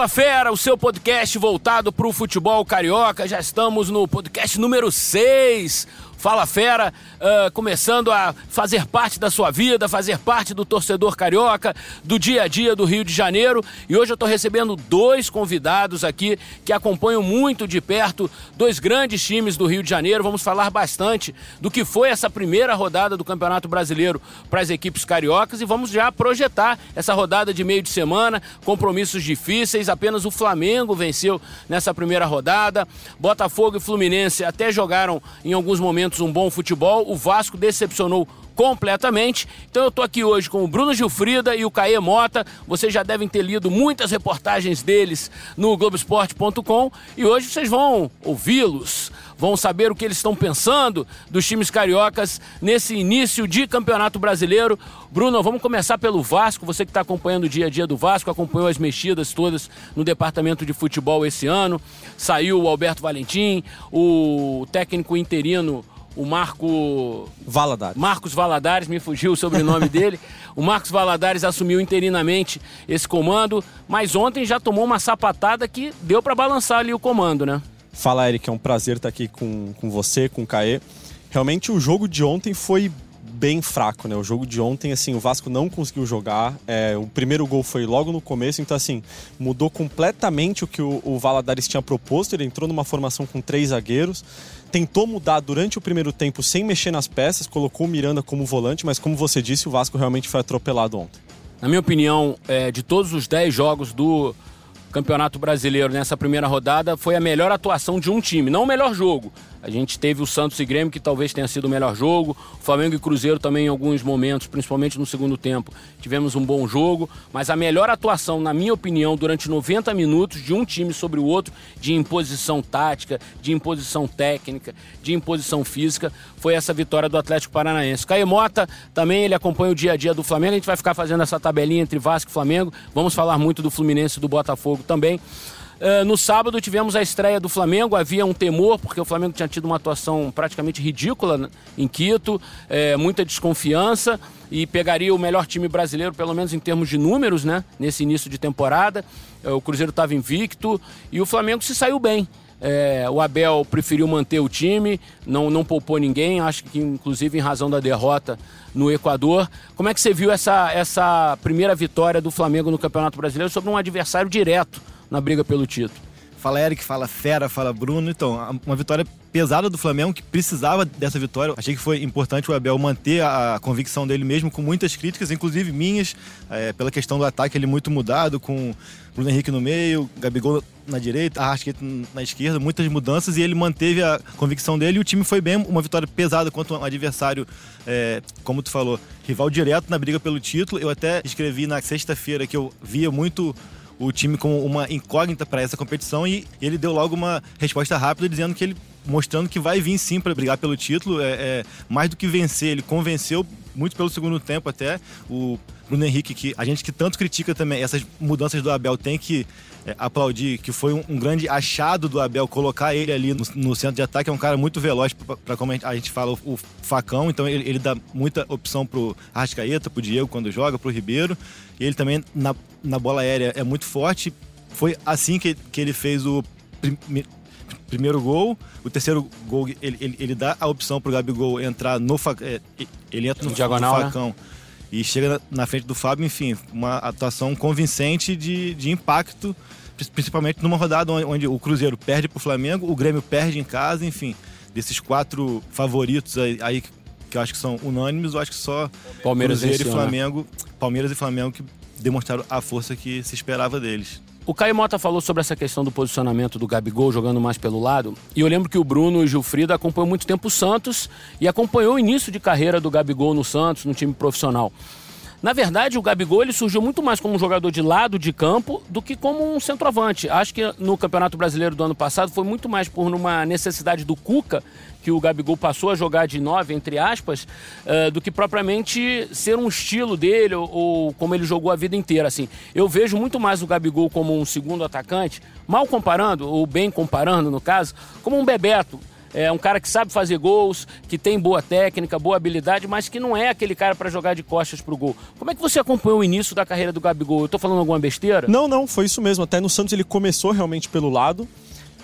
Fala Fera, o seu podcast voltado para o futebol carioca. Já estamos no podcast número 6. Fala Fera, uh, começando a fazer parte da sua vida, fazer parte do torcedor carioca, do dia a dia do Rio de Janeiro. E hoje eu estou recebendo dois convidados aqui que acompanham muito de perto dois grandes times do Rio de Janeiro. Vamos falar bastante do que foi essa primeira rodada do Campeonato Brasileiro para as equipes cariocas e vamos já projetar essa rodada de meio de semana, compromissos difíceis. Apenas o Flamengo venceu nessa primeira rodada. Botafogo e Fluminense até jogaram em alguns momentos momentos um bom futebol. O Vasco decepcionou completamente. Então eu estou aqui hoje com o Bruno Gilfrida e o Caê Mota. Vocês já devem ter lido muitas reportagens deles no Globoesporte.com e hoje vocês vão ouvi-los, vão saber o que eles estão pensando dos times cariocas nesse início de Campeonato Brasileiro. Bruno, vamos começar pelo Vasco. Você que está acompanhando o dia a dia do Vasco, acompanhou as mexidas todas no departamento de futebol esse ano. Saiu o Alberto Valentim, o técnico interino o Marco Valadares. Marcos Valadares, me fugiu o sobrenome dele. O Marcos Valadares assumiu interinamente esse comando, mas ontem já tomou uma sapatada que deu para balançar ali o comando, né? Fala, Eric, é um prazer estar aqui com, com você, com o Caê. Realmente o jogo de ontem foi bem fraco, né? O jogo de ontem, assim, o Vasco não conseguiu jogar. É, o primeiro gol foi logo no começo, então, assim, mudou completamente o que o, o Valadares tinha proposto. Ele entrou numa formação com três zagueiros tentou mudar durante o primeiro tempo sem mexer nas peças, colocou o Miranda como volante, mas como você disse, o Vasco realmente foi atropelado ontem. Na minha opinião, é, de todos os 10 jogos do Campeonato Brasileiro nessa primeira rodada, foi a melhor atuação de um time, não o melhor jogo, a gente teve o Santos e Grêmio, que talvez tenha sido o melhor jogo. O Flamengo e Cruzeiro também, em alguns momentos, principalmente no segundo tempo, tivemos um bom jogo. Mas a melhor atuação, na minha opinião, durante 90 minutos de um time sobre o outro, de imposição tática, de imposição técnica, de imposição física, foi essa vitória do Atlético Paranaense. Caio Mota também, ele acompanha o dia a dia do Flamengo. A gente vai ficar fazendo essa tabelinha entre Vasco e Flamengo. Vamos falar muito do Fluminense e do Botafogo também. Uh, no sábado tivemos a estreia do Flamengo, havia um temor, porque o Flamengo tinha tido uma atuação praticamente ridícula né, em Quito, é, muita desconfiança e pegaria o melhor time brasileiro, pelo menos em termos de números, né, nesse início de temporada. É, o Cruzeiro estava invicto e o Flamengo se saiu bem. É, o Abel preferiu manter o time, não, não poupou ninguém, acho que inclusive em razão da derrota no Equador. Como é que você viu essa, essa primeira vitória do Flamengo no Campeonato Brasileiro sobre um adversário direto na briga pelo título. Fala Eric, fala Fera, fala Bruno. Então, uma vitória pesada do Flamengo que precisava dessa vitória. Achei que foi importante o Abel manter a, convicção dele mesmo, com muitas críticas, inclusive minhas, é, pela questão do ataque ele muito mudado, com Bruno Henrique no meio, Gabigol na direita, Arrasqueta na esquerda, muitas mudanças e ele manteve a convicção dele e o time foi bem, uma vitória pesada contra um adversário, é, como tu falou, rival direto na briga pelo título. Eu até escrevi na sexta-feira que eu via muito o time como uma incógnita para essa competição e ele deu logo uma resposta rápida dizendo que ele mostrando que vai vir sim para brigar pelo título, é, é, mais do que vencer, ele convenceu muito pelo segundo tempo até. O Bruno Henrique que a gente que tanto critica também essas mudanças do Abel tem que é, aplaudir que foi um, um, grande achado do Abel colocar ele ali no, no centro de ataque. É um cara muito veloz, para como a gente fala, o, o facão. Então ele, ele, dá muita opção pro Arrascaeta, pro Diego quando joga, pro Ribeiro. E ele também na, na bola aérea é muito forte. Foi assim que, que ele fez o prim, primeiro gol. O terceiro gol, ele, ele, ele, dá a opção pro Gabigol entrar no facão. É, ele entra no, no diagonal, no né? facão. Né? E chega na frente do Fábio, enfim, uma atuação convincente de, de impacto, principalmente numa rodada onde o Cruzeiro perde para o Flamengo, o Grêmio perde em casa, enfim, desses quatro favoritos aí, aí que eu acho que são unânimes, eu acho que só Palmeiras Cruzeiro e Flamengo, Palmeiras e Flamengo que demonstraram a força que se esperava deles. O Caio Mota falou sobre essa questão do posicionamento do Gabigol jogando mais pelo lado. E eu lembro que o Bruno e o Gilfrida acompanhou muito tempo o Santos e acompanhou o início de carreira do Gabigol no Santos, no time profissional. Na verdade, o Gabigol ele surgiu muito mais como um jogador de lado de campo do que como um centroavante. Acho que no Campeonato Brasileiro do ano passado foi muito mais por uma necessidade do Cuca que o Gabigol passou a jogar de nove, entre aspas, uh, do que propriamente ser um estilo dele ou, ou, como ele jogou a vida inteira. Assim, eu vejo muito mais o Gabigol como um segundo atacante, mal comparando, ou bem comparando no caso, como um Bebeto é um cara que sabe fazer gols, que tem boa técnica, boa habilidade, mas que não é aquele cara para jogar de costas pro gol. Como é que você acompanhou o início da carreira do Gabigol? Eu tô falando alguma besteira? Não, não, foi isso mesmo. Até no Santos ele começou realmente pelo lado,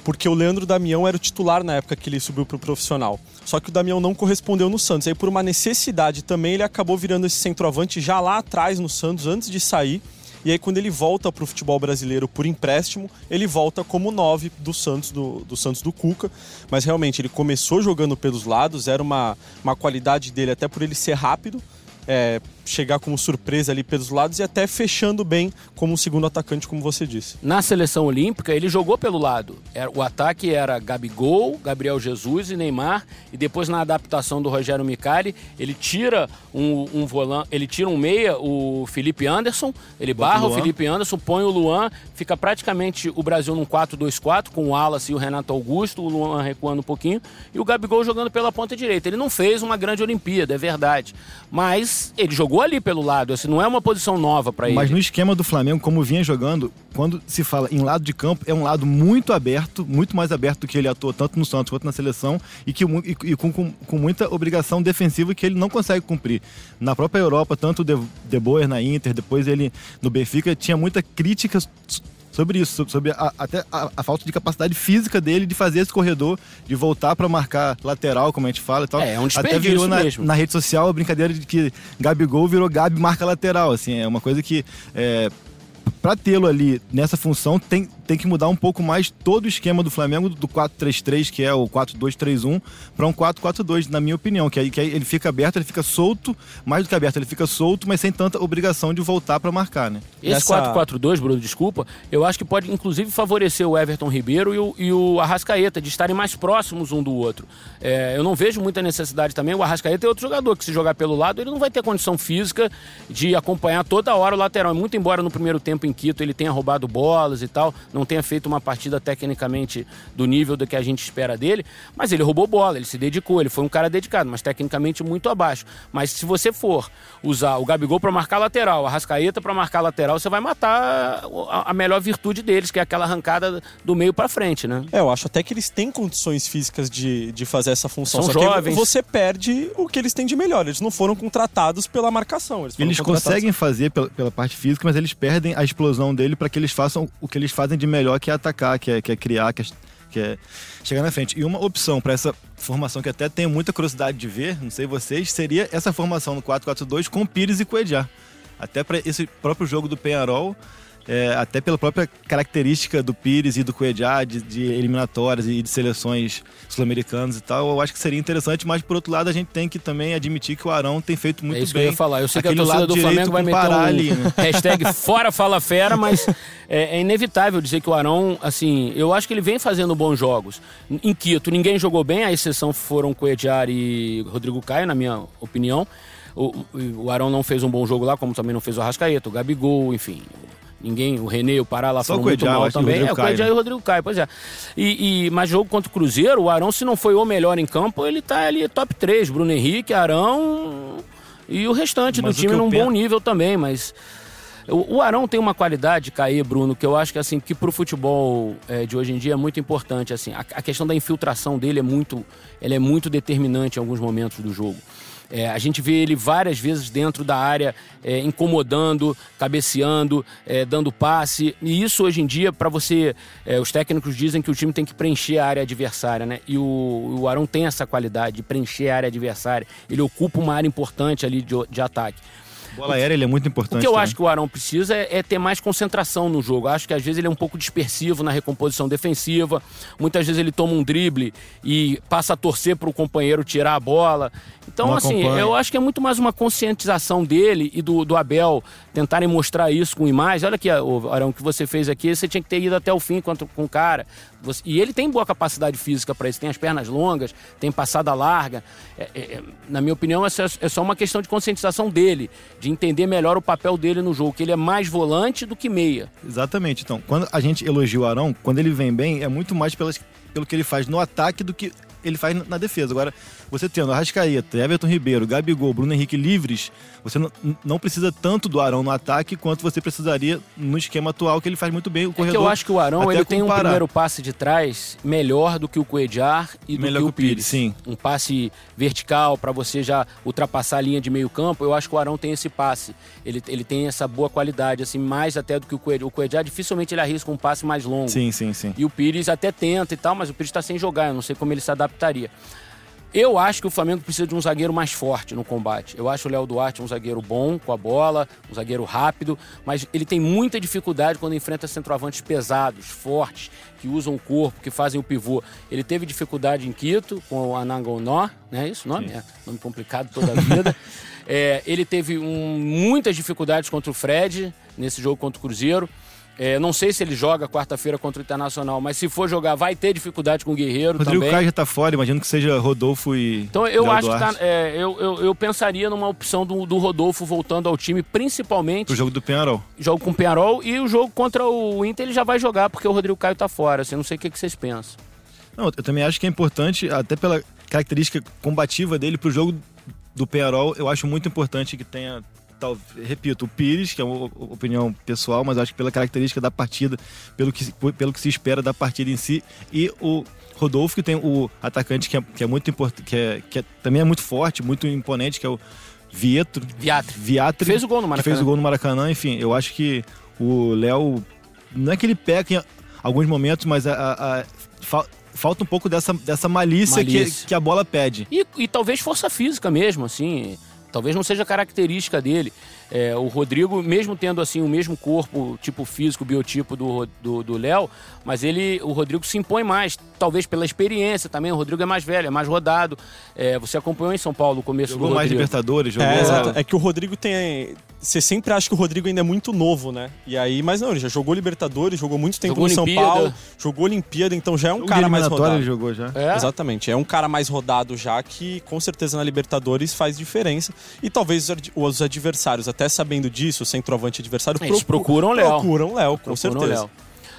porque o Leandro Damião era o titular na época que ele subiu pro profissional. Só que o Damião não correspondeu no Santos. Aí por uma necessidade também ele acabou virando esse centroavante já lá atrás no Santos antes de sair. E aí, quando ele volta para o futebol brasileiro por empréstimo, ele volta como nove do Santos, do, do Santos do Cuca. Mas realmente, ele começou jogando pelos lados, era uma, uma qualidade dele, até por ele ser rápido. É, chegar como surpresa ali pelos lados e até fechando bem como um segundo atacante, como você disse. Na seleção olímpica, ele jogou pelo lado. O ataque era Gabigol, Gabriel Jesus e Neymar. E depois, na adaptação do Rogério Micali, ele tira um, um volante, ele tira um meia, o Felipe Anderson, ele barra o, o Felipe Anderson, põe o Luan, fica praticamente o Brasil num 4-2-4, com o Wallace e o Renato Augusto, o Luan recuando um pouquinho, e o Gabigol jogando pela ponta direita. Ele não fez uma grande Olimpíada, é verdade. Mas ele jogou jogou ali pelo lado, assim, não é uma posição nova para ele. Mas no esquema do Flamengo, como vinha jogando, quando se fala em lado de campo, é um lado muito aberto, muito mais aberto do que ele atuou tanto no Santos quanto na seleção e, que, e, e com, com, com, muita obrigação defensiva que ele não consegue cumprir. Na própria Europa, tanto o De, De Boer na Inter, depois ele no Benfica, tinha muita crítica sobre isso, sobre a, até a, a, falta de capacidade física dele de fazer esse corredor, de voltar para marcar lateral, como a gente fala e tal. É, é um até virou na, na rede social a brincadeira de que Gabigol virou Gabi marca lateral, assim, é uma coisa que é, para tê-lo ali nessa função tem, tem que mudar um pouco mais todo o esquema do Flamengo do 4-3-3, que é o 4-2-3-1, para um 4-4-2, na minha opinião, que aí, que aí ele fica aberto, ele fica solto, mais do que aberto, ele fica solto, mas sem tanta obrigação de voltar para marcar, né? Esse Essa... 4-4-2, Bruno, desculpa, eu acho que pode inclusive favorecer o Everton Ribeiro e o, e o Arrascaeta, de estarem mais próximos um do outro. É, eu não vejo muita necessidade também, o Arrascaeta é outro jogador que se jogar pelo lado, ele não vai ter condição física de acompanhar toda hora o lateral, muito embora no primeiro tempo em Quito ele tenha roubado bolas e tal, não tenha feito uma partida tecnicamente do nível do que a gente espera dele, mas ele roubou bola, ele se dedicou, ele foi um cara dedicado, mas tecnicamente muito abaixo. Mas se você for usar o Gabigol para marcar lateral, a Rascaeta para marcar lateral, você vai matar a melhor virtude deles, que é aquela arrancada do meio para frente, né? É, eu acho até que eles têm condições físicas de, de fazer essa função. São Só jovens. que você perde o que eles têm de melhor. Eles não foram contratados pela marcação. Eles, eles conseguem fazer pela, pela parte física, mas eles perdem a explosão dele para que eles façam o que eles fazem de melhor, que é atacar, que é, que é criar, que é, que é chegar na frente. E uma opção para essa formação que até tenho muita curiosidade de ver, não sei vocês, seria essa formação no 4-4-2 com Pires e Coedjá. Até para esse próprio jogo do Penharol, é, até pela própria característica do Pires e do Cuejá, de, de, eliminatórias e de seleções sul-americanas e tal, eu acho que seria interessante, mas por outro lado a gente tem que também admitir que o Arão tem feito muito é isso bem. Que eu ia falar. Eu sei que a torcida do Flamengo vai meter um ali, né? hashtag fora fala fera, mas é, é, inevitável dizer que o Arão, assim, eu acho que ele vem fazendo bons jogos. Em Quito, ninguém jogou bem, a exceção foram Cuejar e Rodrigo Caio, na minha opinião. O, o Arão não fez um bom jogo lá, como também não fez o Arrascaeta, o Gabigol, enfim. Ninguém, o René, o Pará lá Só foram muito mal também. É, o Coedjá e o Rodrigo Caio, pois é. E, e, mas jogo contra o Cruzeiro, o Arão, se não foi o melhor em campo, ele tá ali top 3. Bruno Henrique, Arão e o restante mas do time num penso... bom nível também, mas... O, o Arão tem uma qualidade, Caí, Bruno, que eu acho que assim que para o futebol é, de hoje em dia é muito importante. Assim, a, a, questão da infiltração dele é muito, ela é muito determinante em alguns momentos do jogo. É, a gente vê ele várias vezes dentro da área, é, incomodando, cabeceando, é, dando passe. E isso hoje em dia, para você. É, os técnicos dizem que o time tem que preencher a área adversária, né? E o, o Arão tem essa qualidade de preencher a área adversária. Ele ocupa uma área importante ali de, de ataque. Bola aérea ele é muito importante. O que eu também. acho que o Arão precisa é, é, ter mais concentração no jogo. Eu acho que às vezes ele é um pouco dispersivo na recomposição defensiva. Muitas vezes ele toma um drible e passa a torcer para o companheiro tirar a bola. Então, Não assim, acompanha. eu acho que é muito mais uma conscientização dele e do, do Abel tentarem mostrar isso com imagens. Olha aqui, o Arão, que você fez aqui, você tinha que ter ido até o fim com, com o cara. Você, e ele tem boa capacidade física para isso, tem as pernas longas, tem passada larga. É, é, é na minha opinião, essa é só uma questão de conscientização dele, de entender melhor o papel dele no jogo, que ele é mais volante do que meia. Exatamente. Então, quando a gente elogia o Arão, quando ele vem bem, é muito mais pelas, pelo que ele faz no ataque do que ele faz na defesa. Agora, você tendo Arrascaeta, Everton Ribeiro, Gabigol, Bruno Henrique livres, você não, não precisa tanto do Arão no ataque quanto você precisaria no esquema atual, que ele faz muito bem o corredor. É eu acho que o Arão ele tem um primeiro passe de trás melhor do que o Coedjar e do melhor que o Pires. Pires. Sim. Um passe vertical para você já ultrapassar a linha de meio campo. Eu acho que o Arão tem esse passe. Ele, ele tem essa boa qualidade, assim, mais até do que o Coedjar. O Coedjar dificilmente ele arrisca um passe mais longo. Sim, sim, sim. E o Pires até tenta e tal, mas o Pires está sem jogar. Eu não sei como ele se adaptaria. Eu acho que o Flamengo precisa de um zagueiro mais forte no combate. Eu acho o Léo Duarte um zagueiro bom com a bola, um zagueiro rápido, mas ele tem muita dificuldade quando enfrenta centroavantes pesados, fortes, que usam o corpo, que fazem o pivô. Ele teve dificuldade em Quito com o Anangonó, né? Isso nome é nome complicado toda a vida. é, ele teve um, muitas dificuldades contra o Fred nesse jogo contra o Cruzeiro. É, não sei se ele joga quarta-feira contra o Internacional, mas se for jogar, vai ter dificuldade com o Guerreiro Rodrigo também. Caio já tá fora, imagino que seja Rodolfo e. Então eu acho que tá, é, eu, eu, eu, pensaria numa opção do, do, Rodolfo voltando ao time, principalmente. O jogo do Penharol. Jogo com o Penharol e o jogo contra o Inter ele já vai jogar, porque o Rodrigo Caio tá fora. Assim, não sei o que, que vocês pensam. Não, eu também acho que é importante, até pela característica combativa dele pro jogo do Penharol, eu acho muito importante que tenha tal, repito, o Pires, que é uma opinião pessoal, mas acho que pela característica da partida, pelo que, pelo que se espera da partida em si, e o Rodolfo, que tem o atacante que é, que é muito importante, que, é, que é, também é muito forte, muito imponente, que é o Vietro. Viatri. Viatri. Fez o gol no Maracanã. fez o gol no Maracanã, enfim, eu acho que o Léo, não é que ele peca em alguns momentos, mas a, a, a falta um pouco dessa, dessa malícia, malícia. Que, que a bola pede. E, e talvez força física mesmo, assim. Talvez não seja característica dele. É, o Rodrigo, mesmo tendo assim o mesmo corpo, tipo físico, biotipo do Léo, mas ele, o Rodrigo se impõe mais, talvez pela experiência também. O Rodrigo é mais velho, é mais rodado. É, você acompanhou em São Paulo o começo jogou do mais Libertadores, jogou. É, exato. é que o Rodrigo tem você sempre acha que o Rodrigo ainda é muito novo, né? E aí, mas não, ele já jogou Libertadores, jogou muito tempo jogou no São Olimpíada. Paulo, jogou Olimpíada, então já é um cara mais rodado. ele jogou já. É? Exatamente, é um cara mais rodado já que com certeza na Libertadores faz diferença. E talvez os adversários, até sabendo disso, o centroavante adversário, Eles procuram o Léo. Procuram Léo, com procuram certeza. Léo.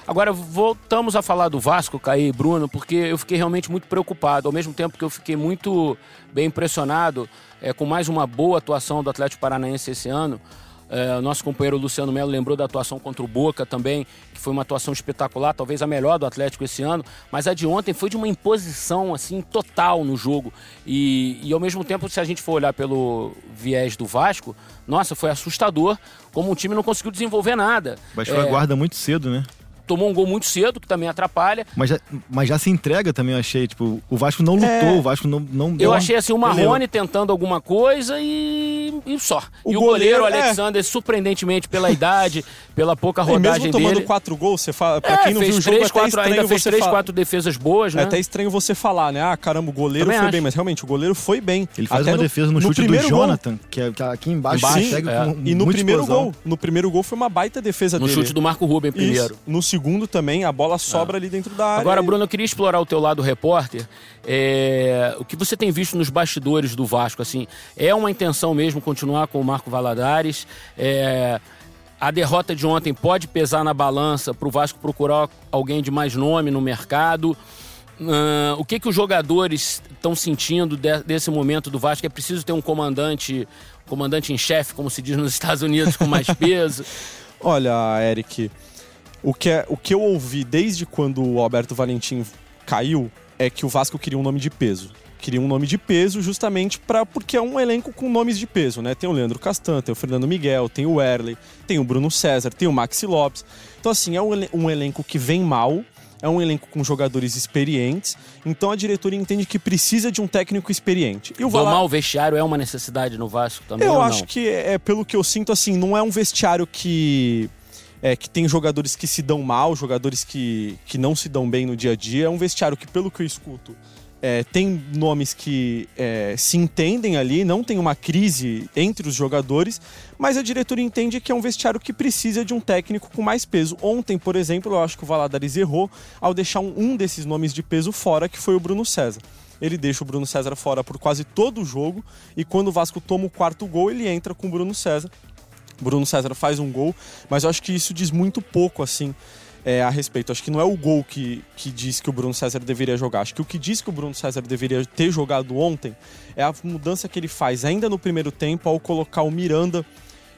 Agora, voltamos a falar do Vasco, Caí e Bruno, porque eu fiquei realmente muito preocupado. Ao mesmo tempo que eu fiquei muito bem impressionado é, com mais uma boa atuação do Atlético Paranaense esse ano. É, nosso companheiro Luciano Melo lembrou da atuação contra o Boca também, que foi uma atuação espetacular, talvez a melhor do Atlético esse ano, mas a de ontem foi de uma imposição assim total no jogo. E, e ao mesmo tempo, se a gente for olhar pelo viés do Vasco, nossa, foi assustador como o time não conseguiu desenvolver nada. Baixou é, a guarda muito cedo, né? Tomou um gol muito cedo, que também atrapalha. Mas já, mas já se entrega também, eu achei. Tipo, o Vasco não lutou, é... o Vasco não, não Eu achei assim, o Marrone tentando alguma coisa e, e só. O e o goleiro, goleiro é. Alexander, é... surpreendentemente, pela idade, pela pouca rodagem e mesmo tomando dele. quatro gols, você fala. Pra é, quem não viu o jogo, três, quatro, ainda fez três, fala... quatro defesas boas, né? É até estranho você falar, né? Ah, caramba, o goleiro também foi acho. bem, mas realmente o goleiro foi bem. Ele faz até uma no, defesa no, no chute do Jonathan, gol. que é aqui embaixo, embaixo sim, é. E no primeiro explosão. gol, no primeiro gol foi uma baita defesa no dele. No chute do Marco Ruben primeiro. No segundo também, a bola sobra ah. ali dentro da área. Agora, Bruno, eu queria explorar o teu lado repórter. É... O que você tem visto nos bastidores do Vasco, assim, é uma intenção mesmo continuar com o Marco Valadares? É... A derrota de ontem pode pesar na balança para o Vasco procurar alguém de mais nome no mercado? Uh, o que, que os jogadores estão sentindo de, desse momento do Vasco? É preciso ter um comandante, comandante em chefe, como se diz nos Estados Unidos, com mais peso? Olha, Eric, o que, é, o que eu ouvi desde quando o Alberto Valentim caiu é que o Vasco queria um nome de peso. Queria um nome de peso justamente para porque é um elenco com nomes de peso, né? Tem o Leandro Castan, tem o Fernando Miguel, tem o Erley, tem o Bruno César, tem o Maxi Lopes. Então, assim, é um elenco que vem mal, é um elenco com jogadores experientes, então a diretoria entende que precisa de um técnico experiente. E o Domar Vala... o vestiário é uma necessidade no Vasco também? Eu acho que, é, pelo que eu sinto, assim, não é um vestiário que é, que tem jogadores que se dão mal, jogadores que, que não se dão bem no dia a dia. É um vestiário que, pelo que eu escuto, é, tem nomes que é, se entendem ali, não tem uma crise entre os jogadores, mas a diretoria entende que é um vestiário que precisa de um técnico com mais peso. Ontem, por exemplo, eu acho que o Valadares errou ao deixar um, um desses nomes de peso fora, que foi o Bruno César ele deixa o Bruno César fora por quase todo o jogo e quando o Vasco toma o quarto gol, ele entra com o Bruno César Bruno César faz um gol, mas eu acho que isso diz muito pouco, assim. é, a respeito. Acho que não é o gol que, que diz que o Bruno César deveria jogar. Acho que o que diz que o Bruno César deveria ter jogado ontem é a mudança que ele faz ainda no primeiro tempo ao colocar o Miranda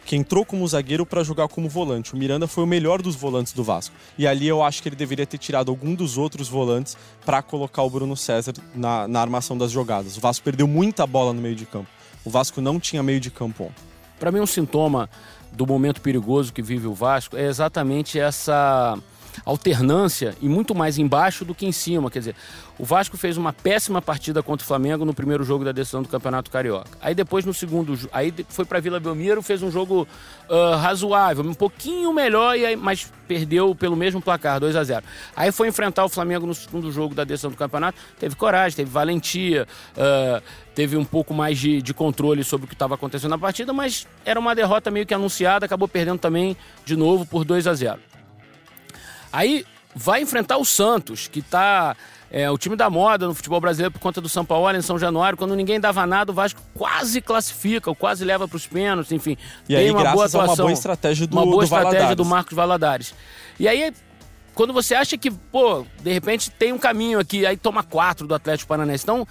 que entrou como zagueiro para jogar como volante. O Miranda foi o melhor dos volantes do Vasco. E ali eu acho que ele deveria ter tirado algum dos outros volantes para colocar o Bruno César na, na armação das jogadas. O Vasco perdeu muita bola no meio de campo. O Vasco não tinha meio de campo ontem. Para mim, um sintoma do momento perigoso que vive o Vasco é exatamente essa alternância e muito mais embaixo do que em cima. Quer dizer, o Vasco fez uma péssima partida contra o Flamengo no primeiro jogo da decisão do Campeonato Carioca. Aí depois no segundo, aí foi para Vila Belmiro, fez um jogo uh, razoável, um pouquinho melhor, e aí, mas perdeu pelo mesmo placar, 2 a 0 Aí foi enfrentar o Flamengo no segundo jogo da decisão do campeonato, teve coragem, teve valentia, uh, teve um pouco mais de, de controle sobre o que estava acontecendo na partida, mas era uma derrota meio que anunciada, acabou perdendo também de novo por 2 a 0 Aí vai enfrentar o Santos, que está é, o time da moda no futebol brasileiro por conta do São Paulo em São Januário, quando ninguém dava nada, o Vasco quase classifica, ou quase leva para os pênaltis, enfim. E aí, uma boa atuação, uma boa estratégia do Uma boa do estratégia Valadares. do Marcos Valadares. E aí, quando você acha que, pô, de repente tem um caminho aqui, aí toma quatro do Atlético Paranaense. Então,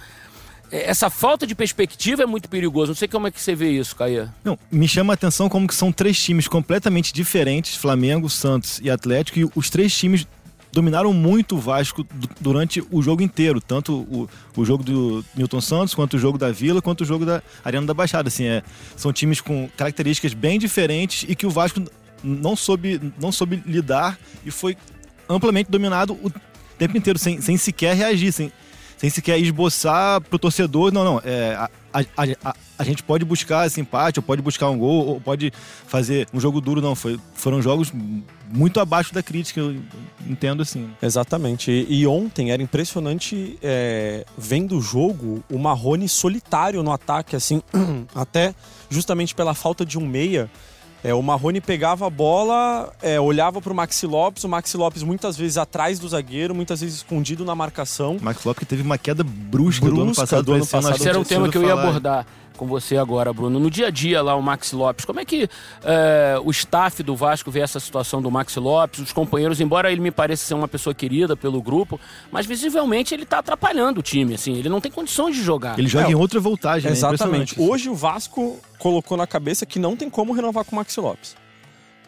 essa falta de perspectiva é muito perigoso. Não sei como é que você vê isso, Caia. Não, me chama a atenção como que são três times completamente diferentes, Flamengo, Santos e Atlético, e os três times dominaram muito o Vasco durante o jogo inteiro, tanto o, o jogo do Milton Santos, quanto o jogo da Vila, quanto o jogo da Arena da Baixada. Assim, é, são times com características bem diferentes e que o Vasco não soube, não soube lidar e foi amplamente dominado o tempo inteiro, sem, sem sequer reagir, sem, sem sequer esboçar pro torcedor. Não, não. É, a, a, a, a, gente pode buscar esse empate, ou pode buscar um gol, ou pode fazer um jogo duro. Não, foi, foram jogos muito abaixo da crítica, eu entendo assim. Exatamente. E, e ontem era impressionante é, vendo o jogo, o Marrone solitário no ataque, assim, até justamente pela falta de um meia. É, o Marrone pegava a bola, é, olhava para o Maxi Lopes, o Maxi Lopes muitas vezes atrás do zagueiro, muitas vezes escondido na marcação. O Maxi Lopes teve uma queda brusca, brusca do ano passado. Do ano passado Esse era um tema que eu ia abordar com você agora, Bruno. No dia a dia lá, o Maxi Lopes, como é que é, o staff do Vasco vê essa situação do Maxi Lopes, os companheiros, embora ele me pareça ser uma pessoa querida pelo grupo, mas visivelmente ele está atrapalhando o time, assim, ele não tem condições de jogar. Ele joga é, em outra voltagem, né? Exatamente. Né? Hoje o Vasco colocou na cabeça que não tem como renovar com o Maxi Lopes.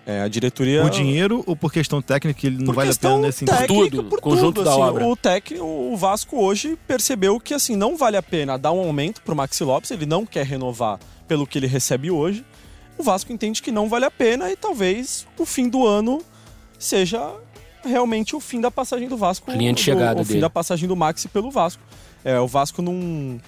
É, a diretoria. Por dinheiro ou por questão técnica que ele não por vale a pena nesse técnica, tudo, por conjunto tudo, da assim, obra. O, tec, o Vasco hoje percebeu que assim não vale a pena dar um aumento pro Maxi Lopes, ele não quer renovar pelo que ele recebe hoje. O Vasco entende que não vale a pena e talvez o fim do ano seja realmente o fim da passagem do Vasco. Linha de chegada o, o fim da passagem do Maxi pelo Vasco. É, o Vasco não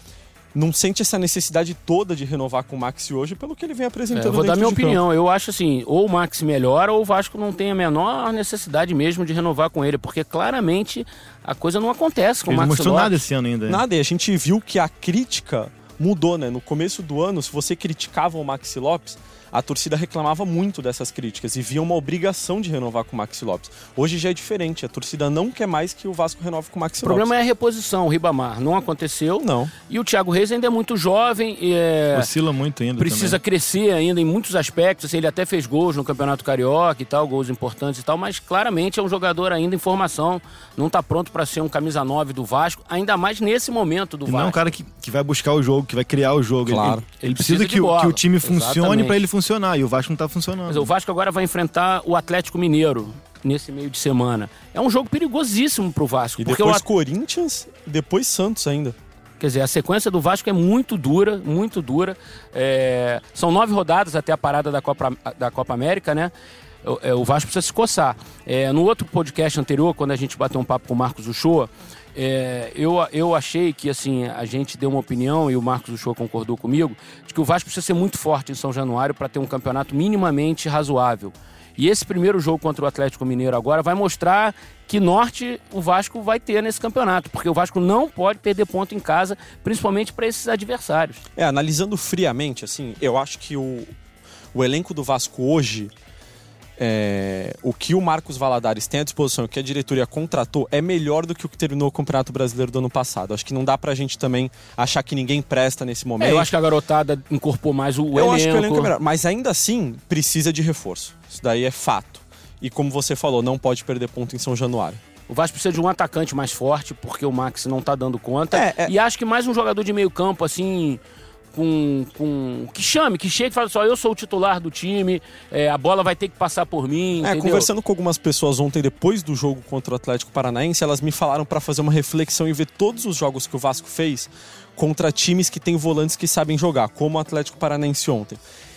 não sente essa necessidade toda de renovar com o Maxi hoje pelo que ele vem apresentando. É, eu vou dar minha opinião. Campo. Eu acho assim, ou o Maxi melhora ou o Vasco não tem a menor necessidade mesmo de renovar com ele, porque claramente a coisa não acontece com ele o Maxi não mostrou Lopes. nada esse ano ainda. Nada, e a gente viu que a crítica mudou, né? No começo do ano, se você criticava o Maxi Lopes, a torcida reclamava muito dessas críticas e via uma obrigação de renovar com o Maxi Lopes. Hoje já é diferente, a torcida não quer mais que o Vasco renove com o Maxi Lopes. O problema é a reposição, o Ribamar não aconteceu. Não. E o Thiago Reis ainda é muito jovem. E é... Oscila muito ainda. Precisa também. crescer ainda em muitos aspectos. Assim, ele até fez gols no Campeonato Carioca e tal, gols importantes e tal, mas claramente é um jogador ainda em formação. Não está pronto para ser um camisa 9 do Vasco, ainda mais nesse momento do e Vasco. Não é um cara que, que vai buscar o jogo, que vai criar o jogo. Claro. Ele, ele, ele precisa, precisa que, o, que o time funcione para ele funcionar. E o Vasco não está funcionando. Mas o Vasco agora vai enfrentar o Atlético Mineiro nesse meio de semana. É um jogo perigosíssimo pro Vasco. E depois o... Corinthians, depois Santos ainda. Quer dizer, a sequência do Vasco é muito dura, muito dura. É... São nove rodadas até a parada da Copa, da Copa América, né? O, é, o Vasco precisa se coçar. É, no outro podcast anterior, quando a gente bateu um papo com o Marcos Uchoa, é, eu, eu achei que assim a gente deu uma opinião e o Marcos Uchoa concordou comigo de que o Vasco precisa ser muito forte em São Januário para ter um campeonato minimamente razoável. E esse primeiro jogo contra o Atlético Mineiro agora vai mostrar que norte o Vasco vai ter nesse campeonato, porque o Vasco não pode perder ponto em casa, principalmente para esses adversários. É, analisando friamente, assim, eu acho que o, o elenco do Vasco hoje é, o que o Marcos Valadares tem à disposição, o que a diretoria contratou, é melhor do que o que terminou o Campeonato Brasileiro do ano passado. Acho que não dá pra gente também achar que ninguém presta nesse momento. É, eu acho que a garotada incorporou mais o eu elenco. Eu acho que o elenco é melhor, mas ainda assim precisa de reforço. Isso daí é fato. E como você falou, não pode perder ponto em São Januário. O Vasco precisa de um atacante mais forte, porque o Max não tá dando conta. É, é... E acho que mais um jogador de meio campo, assim, com, com que chame, que chegue e fale só, eu sou o titular do time, é, a bola vai ter que passar por mim. É, entendeu? conversando com algumas pessoas ontem depois do jogo contra o Atlético Paranaense, elas me falaram para fazer uma reflexão e ver todos os jogos que o Vasco fez contra times que têm volantes que sabem jogar, como o Atlético Paranaense ontem.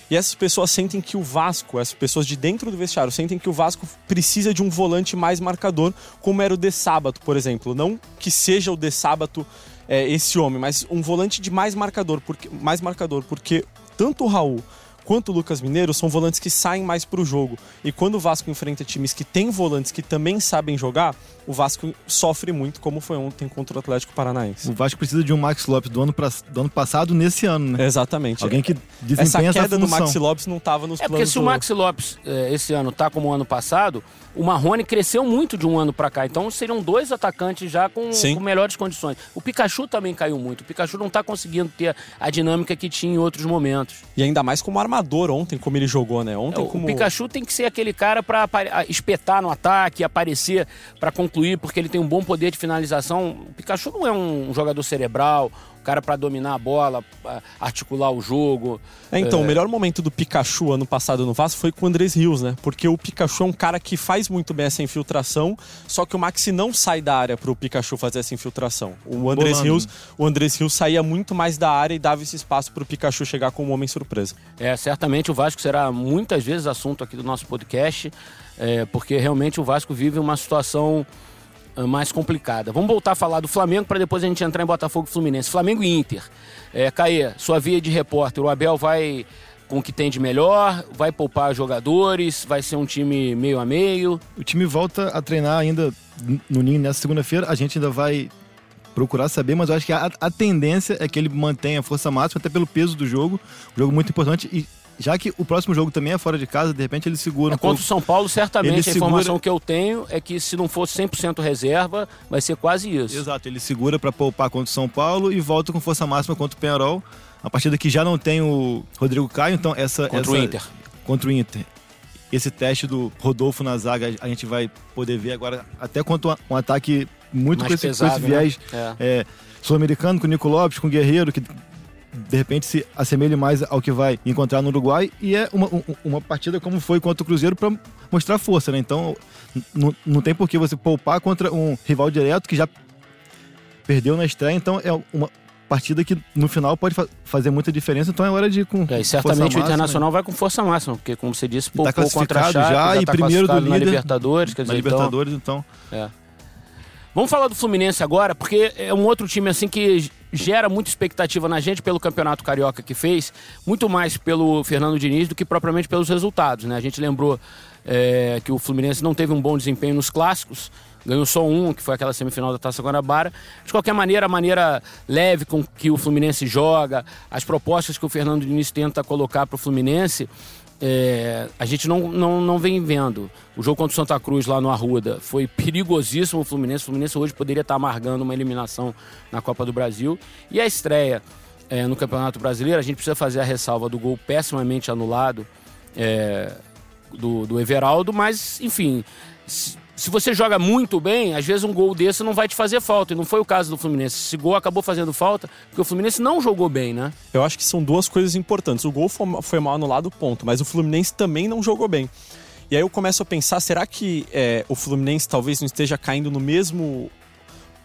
E essas pessoas sentem que o Vasco, essas pessoas de dentro do vestiário, sentem que o Vasco precisa de um volante mais marcador, como era o De Sábato, por exemplo. Não que seja o De Sábato é, esse homem, mas um volante de mais marcador, porque, mais marcador, porque tanto o Raul quanto o Lucas Mineiro são volantes que saem mais para o jogo. E quando o Vasco enfrenta times que têm volantes que também sabem jogar, o Vasco sofre muito, como foi ontem contra o Atlético Paranaense. O Vasco precisa de um Max Lopes do ano, pra, do ano passado nesse ano, né? Exatamente. Alguém que desempenha essa queda essa do Maxi Lopes não estava nos é planos. É porque se o Maxi Lopes eh, esse ano tá como o ano passado, o Marrone cresceu muito de um ano para cá. Então seriam dois atacantes já com, com, melhores condições. O Pikachu também caiu muito. O Pikachu não está conseguindo ter a dinâmica que tinha em outros momentos. E ainda mais como armador ontem, como ele jogou, né? Ontem é, como... O Pikachu tem que ser aquele cara para espetar no ataque, aparecer para concluir, porque ele tem um bom poder de finalização. O Pikachu não é um jogador cerebral, cara para dominar a bola, articular o jogo. É, então, é... o melhor momento do Pikachu ano passado no Vasco foi com o Andrés Rios, né? Porque o Pikachu é um cara que faz muito bem essa infiltração, só que o Maxi não sai da área para o Pikachu fazer essa infiltração. O Andrés Rios, o Andrés Rios saía muito mais da área e dava esse espaço para o Pikachu chegar como um homem surpresa. É, certamente o Vasco será muitas vezes assunto aqui do nosso podcast, é, porque realmente o Vasco vive uma situação mais complicada. Vamos voltar a falar do Flamengo para depois a gente entrar em Botafogo e Fluminense. Flamengo e Inter. É, Caê, sua via de repórter, o Abel vai com o que tem de melhor, vai poupar jogadores, vai ser um time meio a meio. O time volta a treinar ainda no Ninho nessa segunda-feira. A gente ainda vai procurar saber, mas eu acho que a, a, tendência é que ele mantenha a força máxima, até pelo peso do jogo. Um jogo muito importante. E já que o próximo jogo também é fora de casa, de repente ele segura é, um Contra o São Paulo, certamente ele a segura... informação que eu tenho é que se não for 100% reserva, vai ser quase isso. Exato, ele segura para poupar contra o São Paulo e volta com força máxima contra o Penharol. A partida que já não tem o Rodrigo Caio, então essa... Contra essa... o Inter. Contra o Inter. Esse teste do Rodolfo na zaga a gente vai poder ver agora, até quanto um ataque muito Mais com esse, pesado, com esse viés né? é. É, sul-americano, com o Nico Lopes, com o Guerreiro, que de repente se assemelhe mais ao que vai encontrar no Uruguai e é uma, uma partida como foi contra o Cruzeiro para mostrar força, né? Então não tem por que você poupar contra um rival direto que já perdeu na estreia, então é uma partida que no final pode fa fazer muita diferença, então é hora de ir com é, e certamente o Internacional vai com força máxima, porque como você disse, poupou tá contra a Chape, já, já e tá primeiro do líder, na Libertadores, quer na dizer, Libertadores, então, então é. Vamos falar do Fluminense agora, porque é um outro time assim que gera muita expectativa na gente pelo campeonato carioca que fez, muito mais pelo Fernando Diniz do que propriamente pelos resultados. Né? A gente lembrou é, que o Fluminense não teve um bom desempenho nos clássicos, ganhou só um, que foi aquela semifinal da Taça Guanabara. De qualquer maneira, a maneira leve com que o Fluminense joga, as propostas que o Fernando Diniz tenta colocar para o Fluminense, é, a gente não, não, não vem vendo. O jogo contra o Santa Cruz lá no Arruda foi perigosíssimo o Fluminense. O Fluminense hoje poderia estar amargando uma eliminação na Copa do Brasil. E a estreia é, no Campeonato Brasileiro, a gente precisa fazer a ressalva do gol pessimamente anulado é, do, do Everaldo, mas enfim se você joga muito bem, às vezes um gol desse não vai te fazer falta. E não foi o caso do Fluminense. Esse gol acabou fazendo falta porque o Fluminense não jogou bem, né? Eu acho que são duas coisas importantes. O gol foi mal anulado, ponto. Mas o Fluminense também não jogou bem. E aí eu começo a pensar, será que é, o Fluminense talvez não esteja caindo no mesmo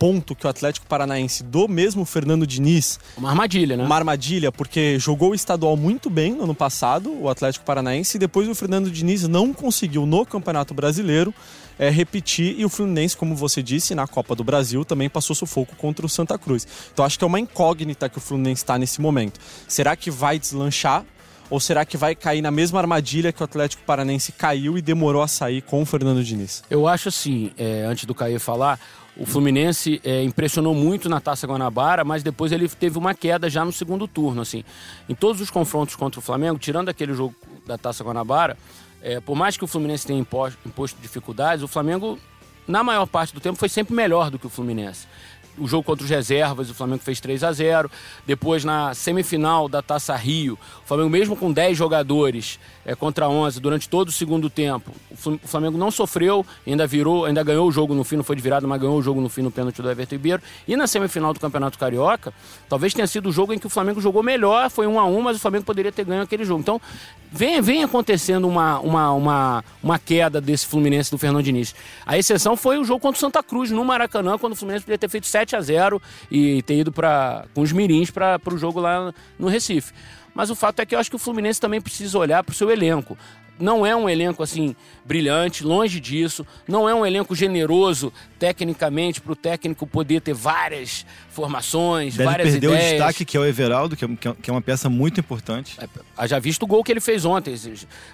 ponto que o Atlético Paranaense do mesmo Fernando Diniz. Uma armadilha, né? Uma armadilha, porque jogou o estadual muito bem no ano passado, o Atlético Paranaense, e depois o Fernando Diniz não conseguiu no Campeonato Brasileiro é, repetir. E o Fluminense, como você disse, na Copa do Brasil também passou sufoco contra o Santa Cruz. Então acho que é uma incógnita que o Fluminense está nesse momento. Será que vai deslanchar? Ou será que vai cair na mesma armadilha que o Atlético Paranense caiu e demorou a sair com o Fernando Diniz? Eu acho assim, é, antes do Caio falar, o Fluminense é, impressionou muito na Taça Guanabara, mas depois ele teve uma queda já no segundo turno. assim. Em todos os confrontos contra o Flamengo, tirando aquele jogo da Taça Guanabara, é, por mais que o Fluminense tenha imposto, imposto dificuldades, o Flamengo, na maior parte do tempo, foi sempre melhor do que o Fluminense. O jogo contra os reservas, o Flamengo fez 3 a 0 Depois, na semifinal da Taça Rio, o Flamengo, mesmo com 10 jogadores é, contra 11 durante todo o segundo tempo, o Flamengo não sofreu, ainda virou, ainda ganhou o jogo no fim, não foi de virada, mas ganhou o jogo no fim no pênalti do Everton Ribeiro. E na semifinal do Campeonato Carioca, talvez tenha sido o jogo em que o Flamengo jogou melhor, foi 1 a 1 mas o Flamengo poderia ter ganho aquele jogo. Então, vem, vem acontecendo uma, uma, uma, uma queda desse Fluminense do Fernando Diniz. A exceção foi o jogo contra o Santa Cruz, no Maracanã, quando o Fluminense podia ter feito 7 a 0 e ter ido pra, com os mirins para o jogo lá no Recife. Mas o fato é que eu acho que o Fluminense também precisa olhar para o seu elenco não é um elenco assim brilhante, longe disso. Não é um elenco generoso tecnicamente para o técnico poder ter várias formações, Deve várias perder ideias. o destaque que é o Everaldo, que é, que é uma peça muito importante. É, já visto o gol que ele fez ontem.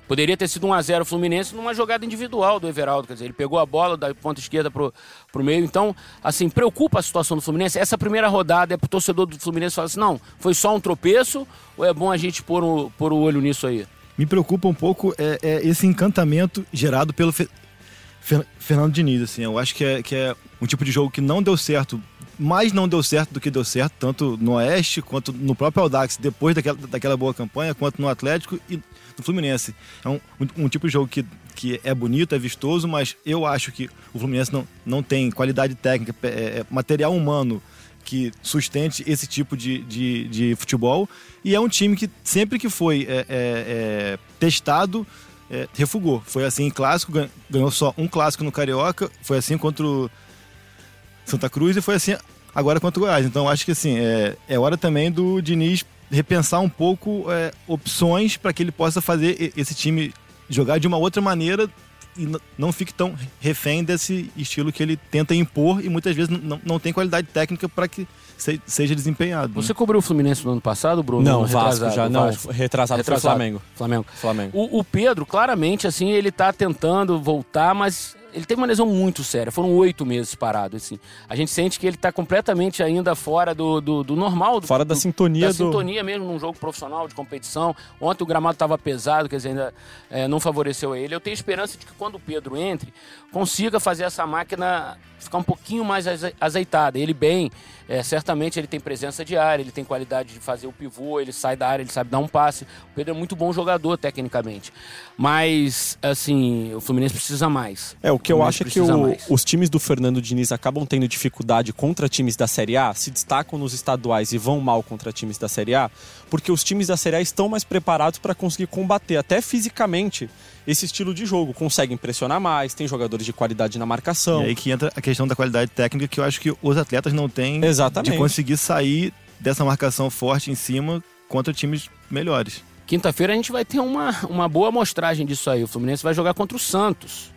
Poderia ter sido 1 a 0 Fluminense numa jogada individual do Everaldo, quer dizer, ele pegou a bola da ponta esquerda pro, pro meio. Então, assim, preocupa a situação do Fluminense. Essa primeira rodada é pro torcedor do Fluminense falar assim: "Não, foi só um tropeço ou é bom a gente pôr, um, pôr o olho nisso aí?" Me preocupa um pouco é, é esse encantamento gerado pelo Fe, Fe, Fernando Diniz. Assim, eu acho que é, que é um tipo de jogo que não deu certo, mais não deu certo do que deu certo, tanto no Oeste quanto no próprio Audax, depois daquela, daquela boa campanha, quanto no Atlético e no Fluminense. É um, um tipo de jogo que, que é bonito, é vistoso, mas eu acho que o Fluminense não, não tem qualidade técnica, é, é material humano que sustente esse tipo de, de, de, futebol. E é um time que sempre que foi é, é, é, testado, é, refugou. Foi assim em clássico, ganhou só um clássico no Carioca, foi assim contra o Santa Cruz e foi assim agora contra o Goiás. Então acho que assim, é, é hora também do Diniz repensar um pouco é, opções para que ele possa fazer esse time jogar de uma outra maneira e não fique tão refém desse estilo que ele tenta impor e muitas vezes não, não tem qualidade técnica para que seja desempenhado. Você né? cobriu o Fluminense no ano passado, Bruno? Não, Vasco já não. Vasco. Retrasado, retrasado foi Flamengo. Flamengo. Flamengo. O, o Pedro, claramente, assim, ele está tentando voltar, mas ele teve uma lesão muito séria, foram oito meses parado, assim. A gente sente que ele está completamente ainda fora do, do, do normal. Do, fora da sintonia da sintonia mesmo num jogo profissional, de competição. Ontem o gramado estava pesado, quer dizer, ainda é, não favoreceu ele. Eu tenho esperança de que quando o Pedro entre, consiga fazer essa máquina ficar um pouquinho mais azeitada. Ele bem, é, certamente ele tem presença de área, ele tem qualidade de fazer o pivô, ele sai da área, ele sabe dar um passe. O Pedro é muito bom jogador tecnicamente. Mas, assim, o Fluminense precisa mais. É, o que eu acho é que o, os times do Fernando Diniz acabam tendo dificuldade contra times da Série A, se destacam nos estaduais e vão mal contra times da Série A, porque os times da Série A estão mais preparados para conseguir combater, até fisicamente, esse estilo de jogo. Conseguem pressionar mais, tem jogadores de qualidade na marcação. E aí que entra a questão da qualidade técnica que eu acho que os atletas não têm Exatamente. de conseguir sair dessa marcação forte em cima contra times melhores. Quinta-feira a gente vai ter uma, uma boa amostragem disso aí. O Fluminense vai jogar contra o Santos,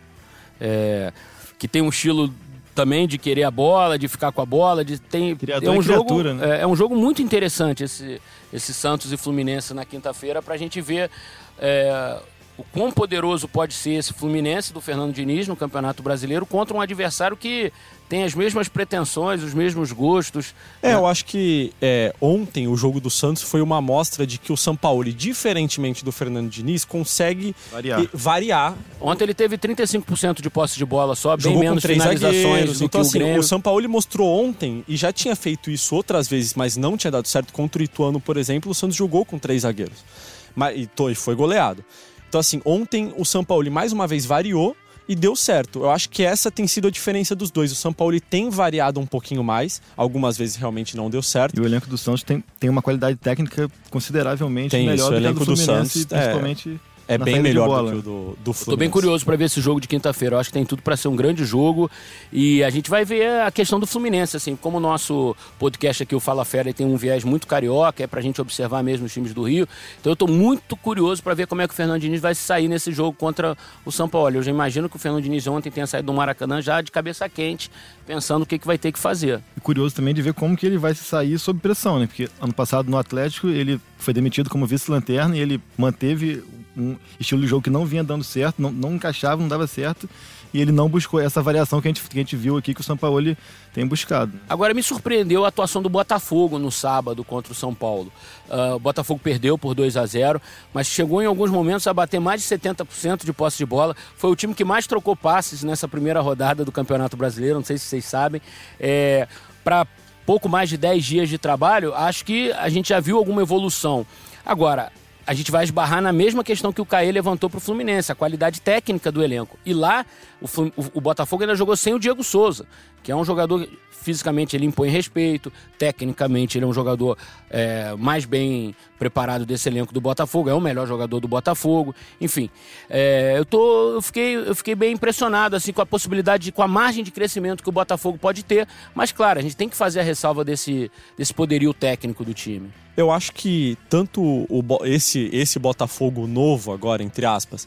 é, que tem um estilo também de querer a bola, de ficar com a bola, de tem é um jogo né? é, é, um jogo muito interessante esse, esse Santos e Fluminense na quinta-feira para a gente ver é, o quão poderoso pode ser esse Fluminense do Fernando Diniz no Campeonato Brasileiro contra um adversário que tem as mesmas pretensões, os mesmos gostos. É, né? eu acho que é, ontem o jogo do Santos foi uma amostra de que o São Paulo, diferentemente do Fernando Diniz, consegue variar. variar. Ontem ele teve 35% de posse de bola só, bem Jogou menos três finalizações do então, que assim, o Grêmio. O São Paulo mostrou ontem, e já tinha feito isso outras vezes, mas não tinha dado certo contra o Ituano, por exemplo, o Santos jogou com três zagueiros. Mas, e foi goleado. Então, assim, ontem o São Paulo mais uma vez variou e deu certo. Eu acho que essa tem sido a diferença dos dois. O São Paulo tem variado um pouquinho mais, algumas vezes realmente não deu certo. E o elenco do Santos tem, tem uma qualidade técnica consideravelmente tem melhor isso, do o elenco que do, do Santos, principalmente. É é bem melhor do que o do, do Fluminense. Tô bem curioso para ver esse jogo de quinta-feira. Eu acho que tem tudo para ser um grande jogo e a gente vai ver a questão do Fluminense, assim, como o nosso podcast aqui, o Fala Fera, tem um viés muito carioca, é pra gente observar mesmo os times do Rio. Então eu tô muito curioso para ver como é que o Fernando Diniz vai sair nesse jogo contra o São Paulo. Eu já imagino que o Fernando Diniz ontem tenha saído do Maracanã já de cabeça quente, pensando o que, que vai ter que fazer. E curioso também de ver como que ele vai se sair sob pressão, né? Porque ano passado no Atlético ele foi demitido como vice-lanterna e ele manteve um estilo de jogo que não vinha dando certo, não, não encaixava, não dava certo. E ele não buscou essa variação que a gente, que a gente viu aqui que o São Paulo tem buscado. Agora me surpreendeu a atuação do Botafogo no sábado contra o São Paulo. Uh, o Botafogo perdeu por 2 a 0 mas chegou em alguns momentos a bater mais de 70% de posse de bola. Foi o time que mais trocou passes nessa primeira rodada do Campeonato Brasileiro, não sei se vocês sabem. É, para pouco mais de 10 dias de trabalho, acho que a gente já viu alguma evolução. Agora, a gente vai esbarrar na mesma questão que o Caê levantou para o Fluminense, a qualidade técnica do elenco. E lá, o, o, Botafogo ainda jogou sem o Diego Souza, que é um jogador fisicamente ele impõe respeito, tecnicamente ele é um jogador é, mais bem preparado desse elenco do Botafogo, é o melhor jogador do Botafogo, enfim. É, eu, tô, eu, fiquei, eu fiquei bem impressionado assim, com a possibilidade, de, com a margem de crescimento que o Botafogo pode ter, mas claro, a gente tem que fazer a ressalva desse, desse poderio técnico do time. Eu acho que tanto o, esse, esse Botafogo novo agora, entre aspas,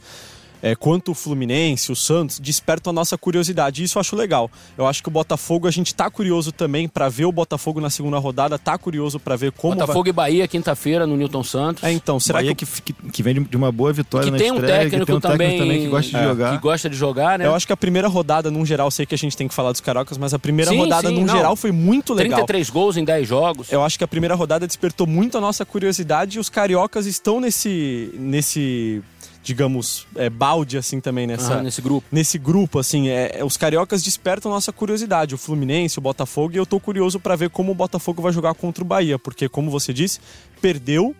é, quanto o Fluminense, o Santos, despertam a nossa curiosidade. Isso eu acho legal. Eu acho que o Botafogo, a gente tá curioso também para ver o Botafogo na segunda rodada, tá curioso para ver como. Botafogo vai... e Bahia, quinta-feira, no Newton Santos. É, então, será Bahia que... que, que vem de uma boa vitória que na tem um estreia, técnico, que tem um também, técnico também que gosta de é, jogar. Que gosta de jogar, né? Eu acho que a primeira rodada, num geral, sei que a gente tem que falar dos cariocas, mas a primeira sim, rodada, sim, num não. geral, foi muito legal. 33 gols em 10 jogos. Eu acho que a primeira rodada despertou muito a nossa curiosidade e os cariocas estão nesse. nesse digamos, é, balde, assim, também nessa, ah, nesse grupo. Nesse grupo, assim, é, os cariocas despertam nossa curiosidade. O Fluminense, o Botafogo, e eu tô curioso para ver como o Botafogo vai jogar contra o Bahia, porque, como você disse, perdeu.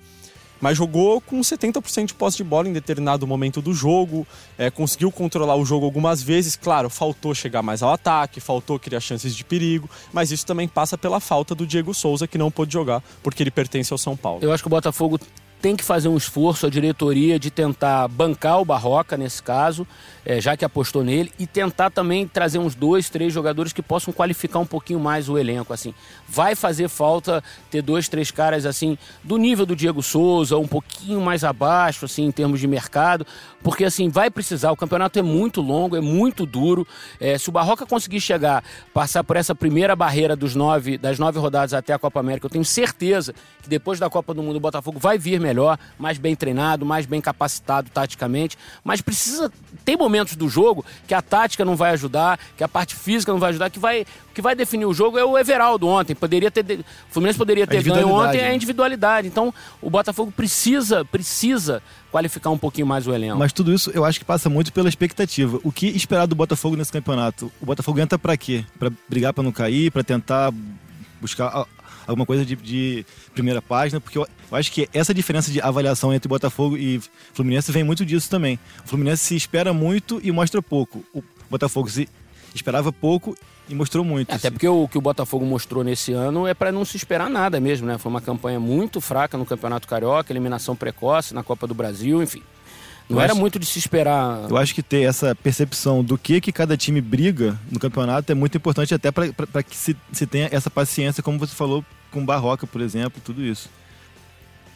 Mas jogou com 70% de posse de bola em determinado momento do jogo, é, conseguiu controlar o jogo algumas vezes. Claro, faltou chegar mais ao ataque, faltou criar chances de perigo, mas isso também passa pela falta do Diego Souza, que não pôde jogar porque ele pertence ao São Paulo. Eu acho que o Botafogo tem que fazer um esforço, a diretoria, de tentar bancar o Barroca nesse caso, é, já que apostou nele, e tentar também trazer uns dois, três jogadores que possam qualificar um pouquinho mais o elenco. assim. Vai fazer falta ter dois, três caras assim do nível do Diego Souza, um pouquinho mais abaixo, assim, em termos de mercado, porque assim vai precisar. O campeonato é muito longo, é muito duro. É, se o Barroca conseguir chegar, passar por essa primeira barreira dos nove, das nove rodadas até a Copa América, eu tenho certeza que depois da Copa do Mundo o Botafogo vai vir melhor mais bem treinado, mais bem capacitado taticamente, mas precisa tem momentos do jogo que a tática não vai ajudar, que a parte física não vai ajudar, que vai que vai definir o jogo é o Everaldo ontem, poderia ter o Fluminense poderia ter ganho ontem é a individualidade. Então, o Botafogo precisa precisa qualificar um pouquinho mais o elenco. Mas tudo isso eu acho que passa muito pela expectativa. O que esperar do Botafogo nesse campeonato? O Botafogo entra para quê? Para brigar para não cair, para tentar buscar alguma coisa de, de primeira página, porque eu, eu, acho que essa diferença de avaliação entre Botafogo e Fluminense vem muito disso também. O Fluminense se espera muito e mostra pouco. O Botafogo se esperava pouco e mostrou muito. Até porque o que o Botafogo mostrou nesse ano é para não se esperar nada mesmo, né? Foi uma campanha muito fraca no Campeonato Carioca, eliminação precoce na Copa do Brasil, enfim. Não eu era acho, muito de se esperar. Eu acho que ter essa percepção do que, que cada time briga no campeonato é muito importante até para que se, se tenha essa paciência, como você falou com Barroca, por exemplo, tudo isso.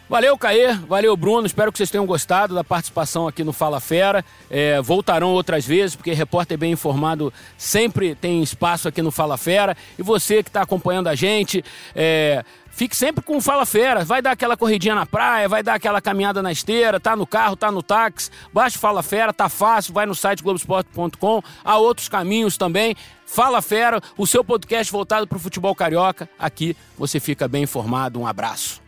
Valeu, Caê. Valeu, Bruno. Espero que vocês tenham gostado da participação aqui no Fala Fera. É, voltarão outras vezes, porque repórter bem informado sempre tem espaço aqui no Fala Fera. E você que está acompanhando a gente, é, Fique sempre com o Fala Fera. Vai dar aquela corridinha na praia, vai dar aquela caminhada na esteira, tá no carro, tá no táxi. Baixa o Fala Fera, tá fácil. Vai no site globesport.com. Há outros caminhos também. Fala Fera, o seu podcast voltado para o futebol carioca. Aqui você fica bem informado. Um abraço.